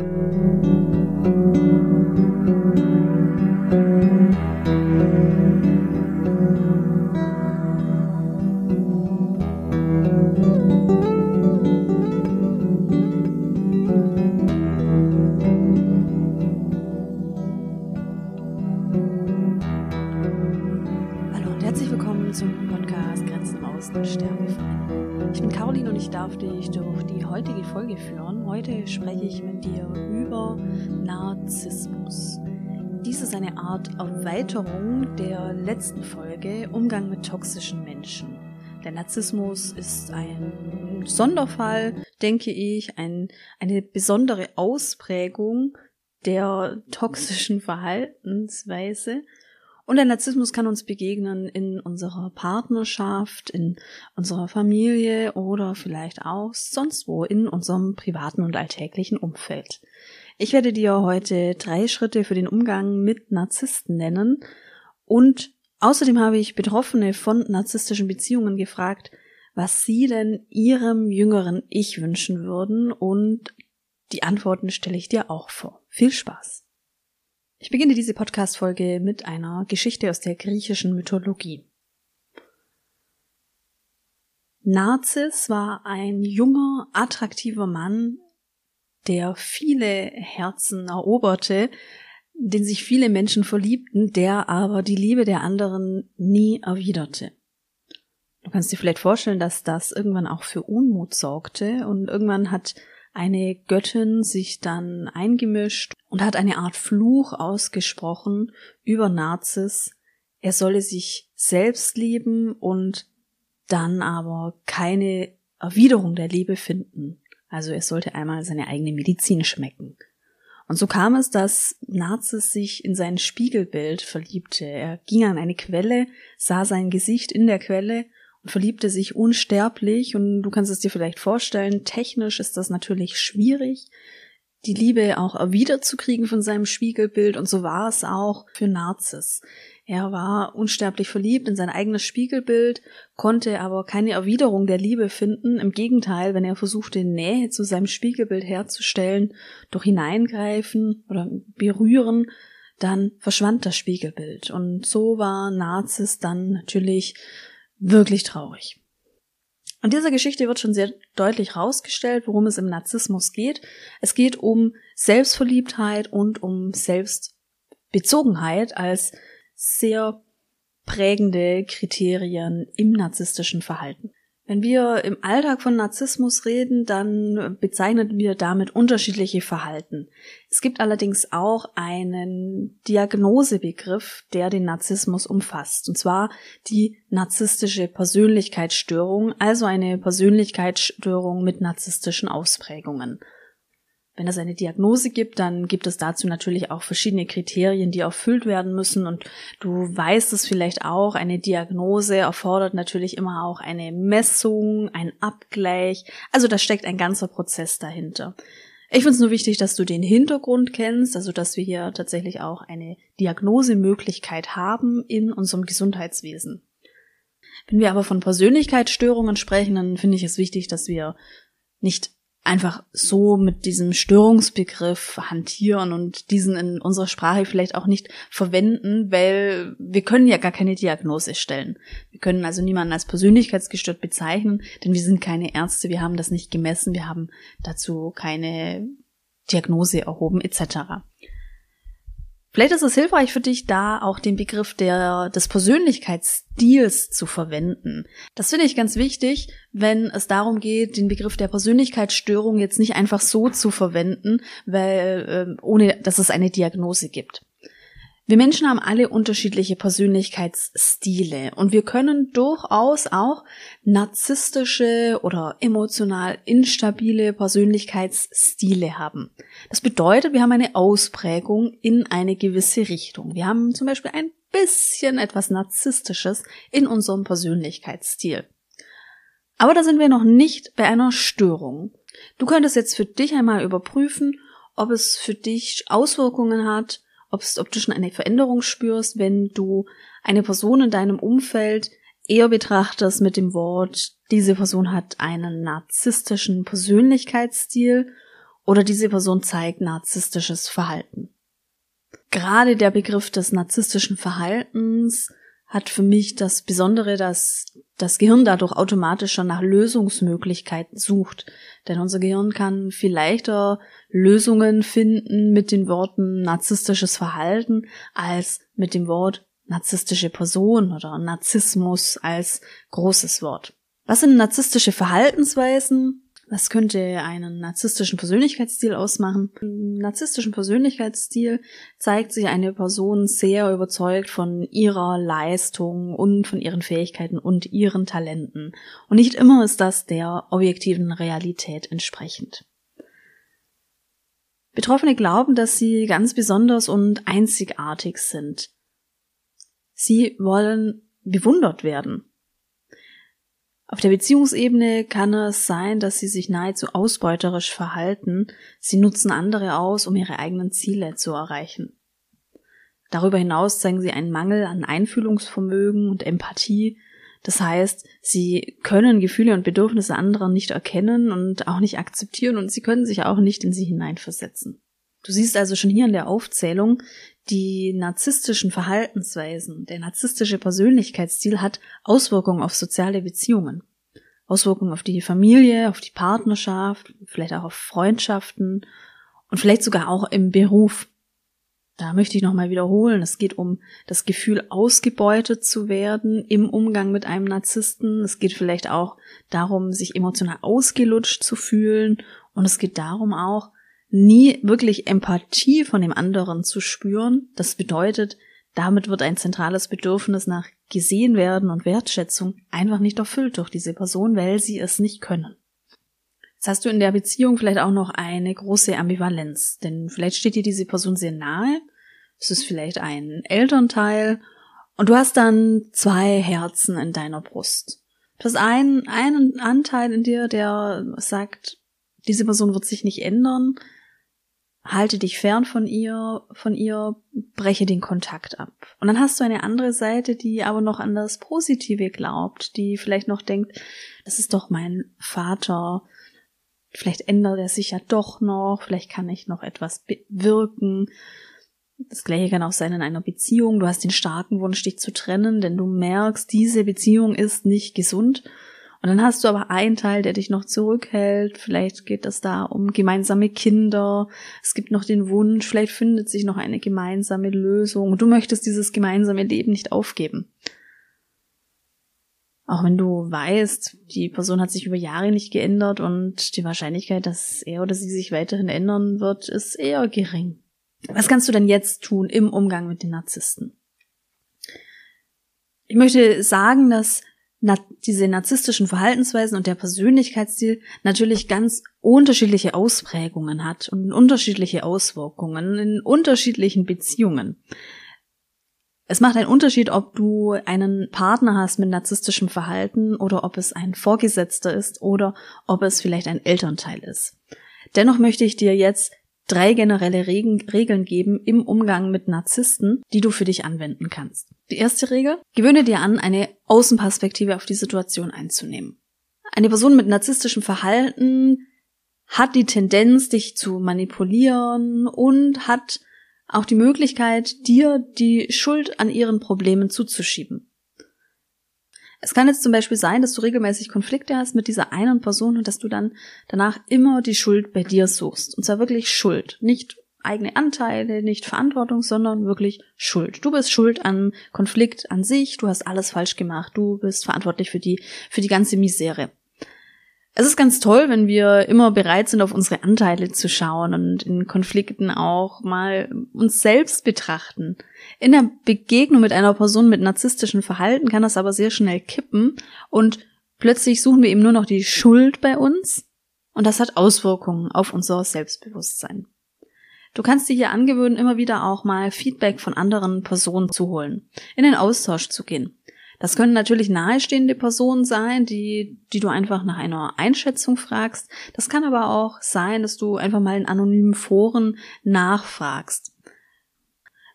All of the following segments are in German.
Heute Narzissmus. Dies ist eine Art Erweiterung der letzten Folge Umgang mit toxischen Menschen. Der Narzissmus ist ein Sonderfall, denke ich, ein, eine besondere Ausprägung der toxischen Verhaltensweise. Und der Narzissmus kann uns begegnen in unserer Partnerschaft, in unserer Familie oder vielleicht auch sonst wo in unserem privaten und alltäglichen Umfeld. Ich werde dir heute drei Schritte für den Umgang mit Narzissten nennen und außerdem habe ich Betroffene von narzisstischen Beziehungen gefragt, was sie denn ihrem jüngeren Ich wünschen würden und die Antworten stelle ich dir auch vor. Viel Spaß! Ich beginne diese Podcast-Folge mit einer Geschichte aus der griechischen Mythologie. Narzis war ein junger, attraktiver Mann, der viele Herzen eroberte, den sich viele Menschen verliebten, der aber die Liebe der anderen nie erwiderte. Du kannst dir vielleicht vorstellen, dass das irgendwann auch für Unmut sorgte und irgendwann hat eine Göttin sich dann eingemischt und hat eine Art Fluch ausgesprochen über Narzis. Er solle sich selbst lieben und dann aber keine Erwiderung der Liebe finden. Also er sollte einmal seine eigene Medizin schmecken. Und so kam es, dass Narzis sich in sein Spiegelbild verliebte. Er ging an eine Quelle, sah sein Gesicht in der Quelle und verliebte sich unsterblich und du kannst es dir vielleicht vorstellen, technisch ist das natürlich schwierig, die Liebe auch erwidert zu kriegen von seinem Spiegelbild und so war es auch für Narzis. Er war unsterblich verliebt in sein eigenes Spiegelbild, konnte aber keine Erwiderung der Liebe finden. Im Gegenteil, wenn er versuchte, Nähe zu seinem Spiegelbild herzustellen, durch Hineingreifen oder berühren, dann verschwand das Spiegelbild. Und so war Narzis dann natürlich wirklich traurig. Und dieser Geschichte wird schon sehr deutlich herausgestellt, worum es im Narzissmus geht. Es geht um Selbstverliebtheit und um Selbstbezogenheit als sehr prägende Kriterien im narzisstischen Verhalten. Wenn wir im Alltag von Narzissmus reden, dann bezeichnen wir damit unterschiedliche Verhalten. Es gibt allerdings auch einen Diagnosebegriff, der den Narzissmus umfasst, und zwar die narzisstische Persönlichkeitsstörung, also eine Persönlichkeitsstörung mit narzisstischen Ausprägungen. Wenn es eine Diagnose gibt, dann gibt es dazu natürlich auch verschiedene Kriterien, die erfüllt werden müssen. Und du weißt es vielleicht auch, eine Diagnose erfordert natürlich immer auch eine Messung, ein Abgleich. Also da steckt ein ganzer Prozess dahinter. Ich finde es nur wichtig, dass du den Hintergrund kennst, also dass wir hier tatsächlich auch eine Diagnosemöglichkeit haben in unserem Gesundheitswesen. Wenn wir aber von Persönlichkeitsstörungen sprechen, dann finde ich es wichtig, dass wir nicht einfach so mit diesem Störungsbegriff hantieren und diesen in unserer Sprache vielleicht auch nicht verwenden, weil wir können ja gar keine Diagnose stellen. Wir können also niemanden als persönlichkeitsgestört bezeichnen, denn wir sind keine Ärzte, wir haben das nicht gemessen, wir haben dazu keine Diagnose erhoben etc. Vielleicht ist es hilfreich für dich, da auch den Begriff der, des Persönlichkeitsstils zu verwenden. Das finde ich ganz wichtig, wenn es darum geht, den Begriff der Persönlichkeitsstörung jetzt nicht einfach so zu verwenden, weil, äh, ohne dass es eine Diagnose gibt. Wir Menschen haben alle unterschiedliche Persönlichkeitsstile und wir können durchaus auch narzisstische oder emotional instabile Persönlichkeitsstile haben. Das bedeutet, wir haben eine Ausprägung in eine gewisse Richtung. Wir haben zum Beispiel ein bisschen etwas Narzisstisches in unserem Persönlichkeitsstil. Aber da sind wir noch nicht bei einer Störung. Du könntest jetzt für dich einmal überprüfen, ob es für dich Auswirkungen hat, ob du schon eine Veränderung spürst, wenn du eine Person in deinem Umfeld eher betrachtest mit dem Wort, diese Person hat einen narzisstischen Persönlichkeitsstil oder diese Person zeigt narzisstisches Verhalten. Gerade der Begriff des narzisstischen Verhaltens hat für mich das Besondere, dass das Gehirn dadurch automatisch schon nach Lösungsmöglichkeiten sucht. Denn unser Gehirn kann viel leichter Lösungen finden mit den Worten narzisstisches Verhalten als mit dem Wort narzisstische Person oder Narzissmus als großes Wort. Was sind narzisstische Verhaltensweisen? Was könnte einen narzisstischen Persönlichkeitsstil ausmachen? Im narzisstischen Persönlichkeitsstil zeigt sich eine Person sehr überzeugt von ihrer Leistung und von ihren Fähigkeiten und ihren Talenten. Und nicht immer ist das der objektiven Realität entsprechend. Betroffene glauben, dass sie ganz besonders und einzigartig sind. Sie wollen bewundert werden. Auf der Beziehungsebene kann es sein, dass sie sich nahezu ausbeuterisch verhalten. Sie nutzen andere aus, um ihre eigenen Ziele zu erreichen. Darüber hinaus zeigen sie einen Mangel an Einfühlungsvermögen und Empathie. Das heißt, sie können Gefühle und Bedürfnisse anderer nicht erkennen und auch nicht akzeptieren und sie können sich auch nicht in sie hineinversetzen. Du siehst also schon hier in der Aufzählung, die narzisstischen Verhaltensweisen, der narzisstische Persönlichkeitsstil hat Auswirkungen auf soziale Beziehungen. Auswirkungen auf die Familie, auf die Partnerschaft, vielleicht auch auf Freundschaften und vielleicht sogar auch im Beruf. Da möchte ich nochmal wiederholen, es geht um das Gefühl, ausgebeutet zu werden im Umgang mit einem Narzissten. Es geht vielleicht auch darum, sich emotional ausgelutscht zu fühlen. Und es geht darum auch, nie wirklich Empathie von dem anderen zu spüren. Das bedeutet, damit wird ein zentrales Bedürfnis nach gesehen werden und Wertschätzung einfach nicht erfüllt durch diese Person, weil sie es nicht können. Jetzt hast du in der Beziehung vielleicht auch noch eine große Ambivalenz, denn vielleicht steht dir diese Person sehr nahe, es ist vielleicht ein Elternteil und du hast dann zwei Herzen in deiner Brust. Du hast einen, einen Anteil in dir, der sagt, diese Person wird sich nicht ändern, halte dich fern von ihr, von ihr, breche den Kontakt ab. Und dann hast du eine andere Seite, die aber noch an das Positive glaubt, die vielleicht noch denkt, das ist doch mein Vater, vielleicht ändert er sich ja doch noch, vielleicht kann ich noch etwas bewirken. Das gleiche kann auch sein in einer Beziehung. Du hast den starken Wunsch, dich zu trennen, denn du merkst, diese Beziehung ist nicht gesund und dann hast du aber einen Teil, der dich noch zurückhält. Vielleicht geht es da um gemeinsame Kinder. Es gibt noch den Wunsch, vielleicht findet sich noch eine gemeinsame Lösung. Du möchtest dieses gemeinsame Leben nicht aufgeben. Auch wenn du weißt, die Person hat sich über Jahre nicht geändert und die Wahrscheinlichkeit, dass er oder sie sich weiterhin ändern wird, ist eher gering. Was kannst du denn jetzt tun im Umgang mit den Narzissten? Ich möchte sagen, dass diese narzisstischen Verhaltensweisen und der Persönlichkeitsstil natürlich ganz unterschiedliche Ausprägungen hat und unterschiedliche Auswirkungen in unterschiedlichen Beziehungen. Es macht einen Unterschied, ob du einen Partner hast mit narzisstischem Verhalten oder ob es ein Vorgesetzter ist oder ob es vielleicht ein Elternteil ist. Dennoch möchte ich dir jetzt drei generelle Regeln geben im Umgang mit Narzissten, die du für dich anwenden kannst. Die erste Regel, gewöhne dir an, eine Außenperspektive auf die Situation einzunehmen. Eine Person mit narzisstischem Verhalten hat die Tendenz, dich zu manipulieren und hat auch die Möglichkeit, dir die Schuld an ihren Problemen zuzuschieben. Es kann jetzt zum Beispiel sein, dass du regelmäßig Konflikte hast mit dieser einen Person und dass du dann danach immer die Schuld bei dir suchst. Und zwar wirklich Schuld. Nicht eigene Anteile, nicht Verantwortung, sondern wirklich Schuld. Du bist schuld an Konflikt an sich, du hast alles falsch gemacht, du bist verantwortlich für die, für die ganze Misere. Es ist ganz toll, wenn wir immer bereit sind, auf unsere Anteile zu schauen und in Konflikten auch mal uns selbst betrachten. In der Begegnung mit einer Person mit narzisstischem Verhalten kann das aber sehr schnell kippen und plötzlich suchen wir eben nur noch die Schuld bei uns und das hat Auswirkungen auf unser Selbstbewusstsein. Du kannst dir hier angewöhnen, immer wieder auch mal Feedback von anderen Personen zu holen, in den Austausch zu gehen. Das können natürlich nahestehende Personen sein, die, die du einfach nach einer Einschätzung fragst. Das kann aber auch sein, dass du einfach mal in anonymen Foren nachfragst.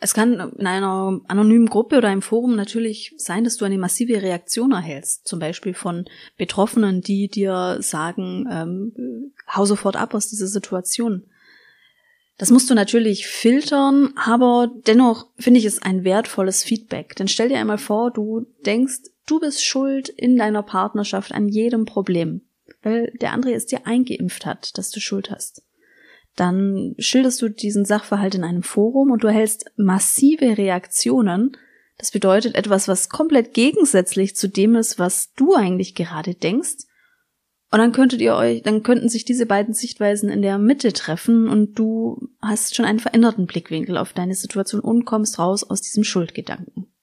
Es kann in einer anonymen Gruppe oder einem Forum natürlich sein, dass du eine massive Reaktion erhältst, zum Beispiel von Betroffenen, die dir sagen, ähm, hau sofort ab aus dieser Situation. Das musst du natürlich filtern, aber dennoch finde ich es ein wertvolles Feedback. Denn stell dir einmal vor, du denkst, du bist schuld in deiner Partnerschaft an jedem Problem, weil der andere es dir eingeimpft hat, dass du Schuld hast dann schilderst du diesen Sachverhalt in einem Forum und du erhältst massive Reaktionen. Das bedeutet etwas, was komplett gegensätzlich zu dem ist, was du eigentlich gerade denkst. Und dann könntet ihr euch, dann könnten sich diese beiden Sichtweisen in der Mitte treffen und du hast schon einen veränderten Blickwinkel auf deine Situation und kommst raus aus diesem Schuldgedanken.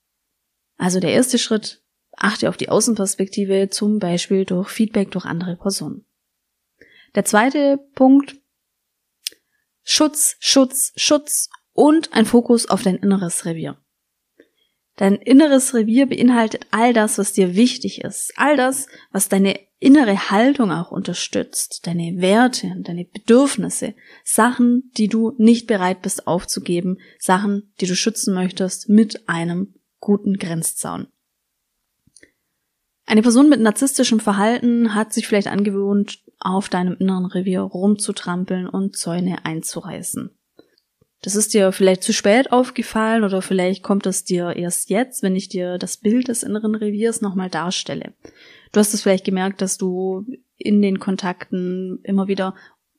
Also der erste Schritt, achte auf die Außenperspektive, zum Beispiel durch Feedback durch andere Personen. Der zweite Punkt, Schutz, Schutz, Schutz und ein Fokus auf dein inneres Revier. Dein inneres Revier beinhaltet all das, was dir wichtig ist, all das, was deine innere Haltung auch unterstützt, deine Werte, deine Bedürfnisse, Sachen, die du nicht bereit bist aufzugeben, Sachen, die du schützen möchtest mit einem guten Grenzzaun. Eine Person mit narzisstischem Verhalten hat sich vielleicht angewöhnt, auf deinem inneren Revier rumzutrampeln und Zäune einzureißen. Das ist dir vielleicht zu spät aufgefallen oder vielleicht kommt es dir erst jetzt, wenn ich dir das Bild des inneren Reviers nochmal darstelle. Du hast es vielleicht gemerkt, dass du in den Kontakten immer wieder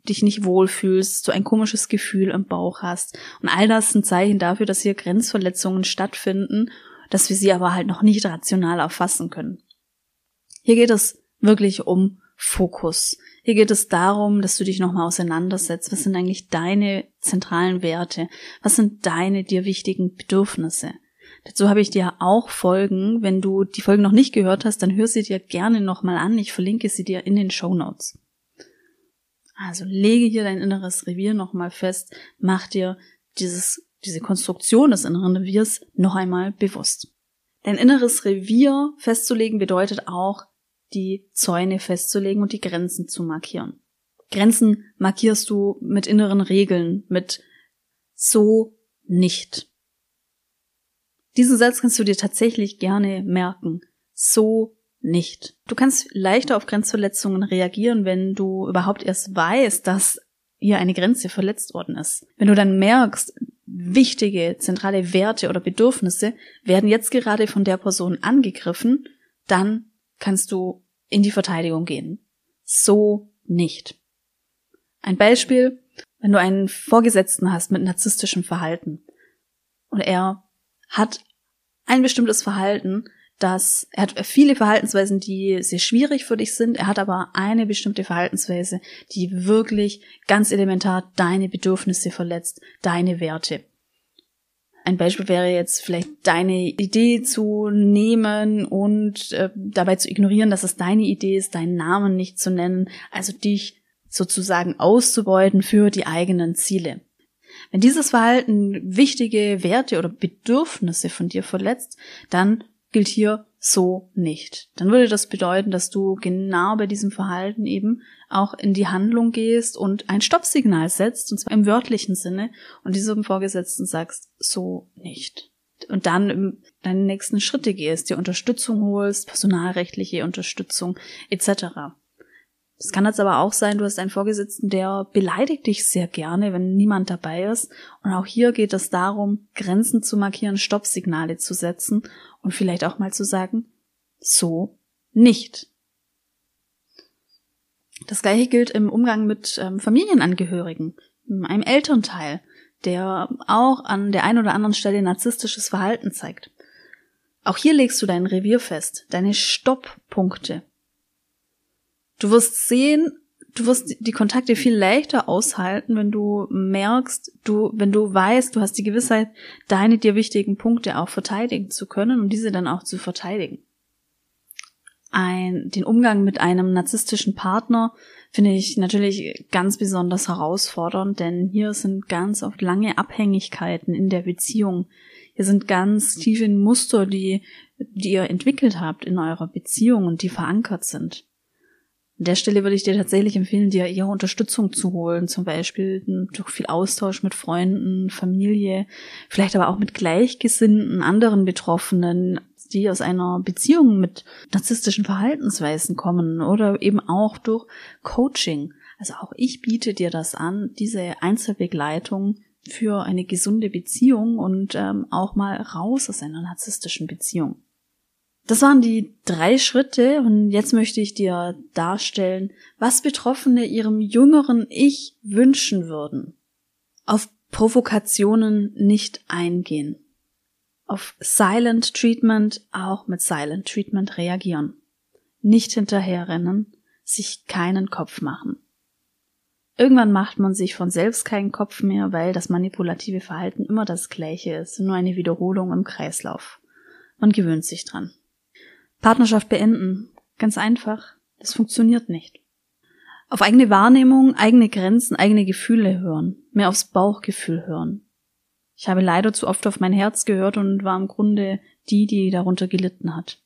dich nicht wohlfühlst, so ein komisches Gefühl im Bauch hast. Und all das sind Zeichen dafür, dass hier Grenzverletzungen stattfinden, dass wir sie aber halt noch nicht rational erfassen können. Hier geht es wirklich um Fokus. Hier geht es darum, dass du dich nochmal auseinandersetzt. Was sind eigentlich deine zentralen Werte? Was sind deine dir wichtigen Bedürfnisse? Dazu habe ich dir auch Folgen. Wenn du die Folgen noch nicht gehört hast, dann hör sie dir gerne nochmal an. Ich verlinke sie dir in den Show Notes. Also lege hier dein inneres Revier nochmal fest. Mach dir dieses, diese Konstruktion des inneren Reviers noch einmal bewusst. Dein inneres Revier festzulegen bedeutet auch, die Zäune festzulegen und die Grenzen zu markieren. Grenzen markierst du mit inneren Regeln, mit so nicht. Diesen Satz kannst du dir tatsächlich gerne merken. So nicht. Du kannst leichter auf Grenzverletzungen reagieren, wenn du überhaupt erst weißt, dass hier eine Grenze verletzt worden ist. Wenn du dann merkst, wichtige zentrale Werte oder Bedürfnisse werden jetzt gerade von der Person angegriffen, dann kannst du in die Verteidigung gehen. So nicht. Ein Beispiel, wenn du einen Vorgesetzten hast mit narzisstischem Verhalten und er hat ein bestimmtes Verhalten, das er hat viele Verhaltensweisen, die sehr schwierig für dich sind. Er hat aber eine bestimmte Verhaltensweise, die wirklich ganz elementar deine Bedürfnisse verletzt, deine Werte. Ein Beispiel wäre jetzt vielleicht deine Idee zu nehmen und äh, dabei zu ignorieren, dass es deine Idee ist, deinen Namen nicht zu nennen, also dich sozusagen auszubeuten für die eigenen Ziele. Wenn dieses Verhalten wichtige Werte oder Bedürfnisse von dir verletzt, dann gilt hier so nicht. Dann würde das bedeuten, dass du genau bei diesem Verhalten eben auch in die Handlung gehst und ein Stoppsignal setzt, und zwar im wörtlichen Sinne, und diesem Vorgesetzten sagst, so nicht. Und dann deine nächsten Schritte gehst, dir Unterstützung holst, personalrechtliche Unterstützung etc. Es kann jetzt aber auch sein, du hast einen Vorgesetzten, der beleidigt dich sehr gerne, wenn niemand dabei ist. Und auch hier geht es darum, Grenzen zu markieren, Stoppsignale zu setzen und vielleicht auch mal zu sagen, so nicht. Das gleiche gilt im Umgang mit ähm, Familienangehörigen, einem Elternteil, der auch an der einen oder anderen Stelle narzisstisches Verhalten zeigt. Auch hier legst du dein Revier fest, deine Stopppunkte. Du wirst sehen, du wirst die Kontakte viel leichter aushalten, wenn du merkst, du, wenn du weißt, du hast die Gewissheit, deine dir wichtigen Punkte auch verteidigen zu können und diese dann auch zu verteidigen. Ein, den Umgang mit einem narzisstischen Partner finde ich natürlich ganz besonders herausfordernd, denn hier sind ganz oft lange Abhängigkeiten in der Beziehung. Hier sind ganz tiefe Muster, die, die ihr entwickelt habt in eurer Beziehung und die verankert sind. An der Stelle würde ich dir tatsächlich empfehlen, dir eher Unterstützung zu holen, zum Beispiel durch viel Austausch mit Freunden, Familie, vielleicht aber auch mit Gleichgesinnten, anderen Betroffenen, die aus einer Beziehung mit narzisstischen Verhaltensweisen kommen oder eben auch durch Coaching. Also auch ich biete dir das an, diese Einzelbegleitung für eine gesunde Beziehung und ähm, auch mal raus aus einer narzisstischen Beziehung. Das waren die drei Schritte und jetzt möchte ich dir darstellen, was Betroffene ihrem jüngeren Ich wünschen würden. Auf Provokationen nicht eingehen. Auf Silent Treatment auch mit Silent Treatment reagieren. Nicht hinterherrennen, sich keinen Kopf machen. Irgendwann macht man sich von selbst keinen Kopf mehr, weil das manipulative Verhalten immer das gleiche ist, nur eine Wiederholung im Kreislauf. Man gewöhnt sich dran. Partnerschaft beenden. Ganz einfach. Das funktioniert nicht. Auf eigene Wahrnehmung, eigene Grenzen, eigene Gefühle hören. Mehr aufs Bauchgefühl hören. Ich habe leider zu oft auf mein Herz gehört und war im Grunde die, die darunter gelitten hat.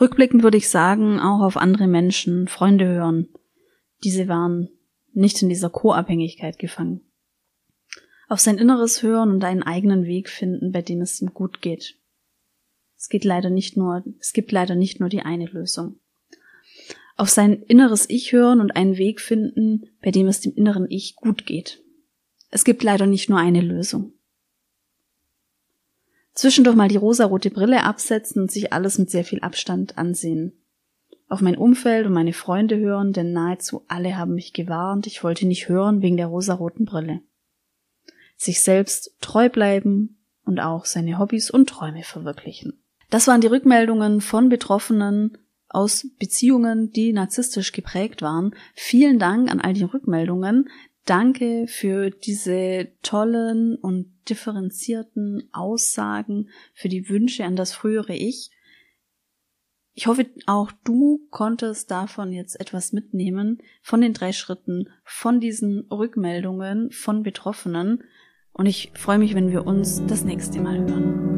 Rückblickend würde ich sagen, auch auf andere Menschen, Freunde hören. Diese waren nicht in dieser Co-Abhängigkeit gefangen. Auf sein Inneres hören und einen eigenen Weg finden, bei dem es ihm gut geht. Es geht leider nicht nur, es gibt leider nicht nur die eine Lösung. Auf sein inneres Ich hören und einen Weg finden, bei dem es dem inneren Ich gut geht. Es gibt leider nicht nur eine Lösung. Zwischendurch mal die rosarote Brille absetzen und sich alles mit sehr viel Abstand ansehen. Auf mein Umfeld und meine Freunde hören, denn nahezu alle haben mich gewarnt, ich wollte nicht hören wegen der rosaroten Brille. Sich selbst treu bleiben und auch seine Hobbys und Träume verwirklichen. Das waren die Rückmeldungen von Betroffenen aus Beziehungen, die narzisstisch geprägt waren. Vielen Dank an all die Rückmeldungen. Danke für diese tollen und differenzierten Aussagen, für die Wünsche an das frühere Ich. Ich hoffe, auch du konntest davon jetzt etwas mitnehmen, von den drei Schritten, von diesen Rückmeldungen von Betroffenen. Und ich freue mich, wenn wir uns das nächste Mal hören.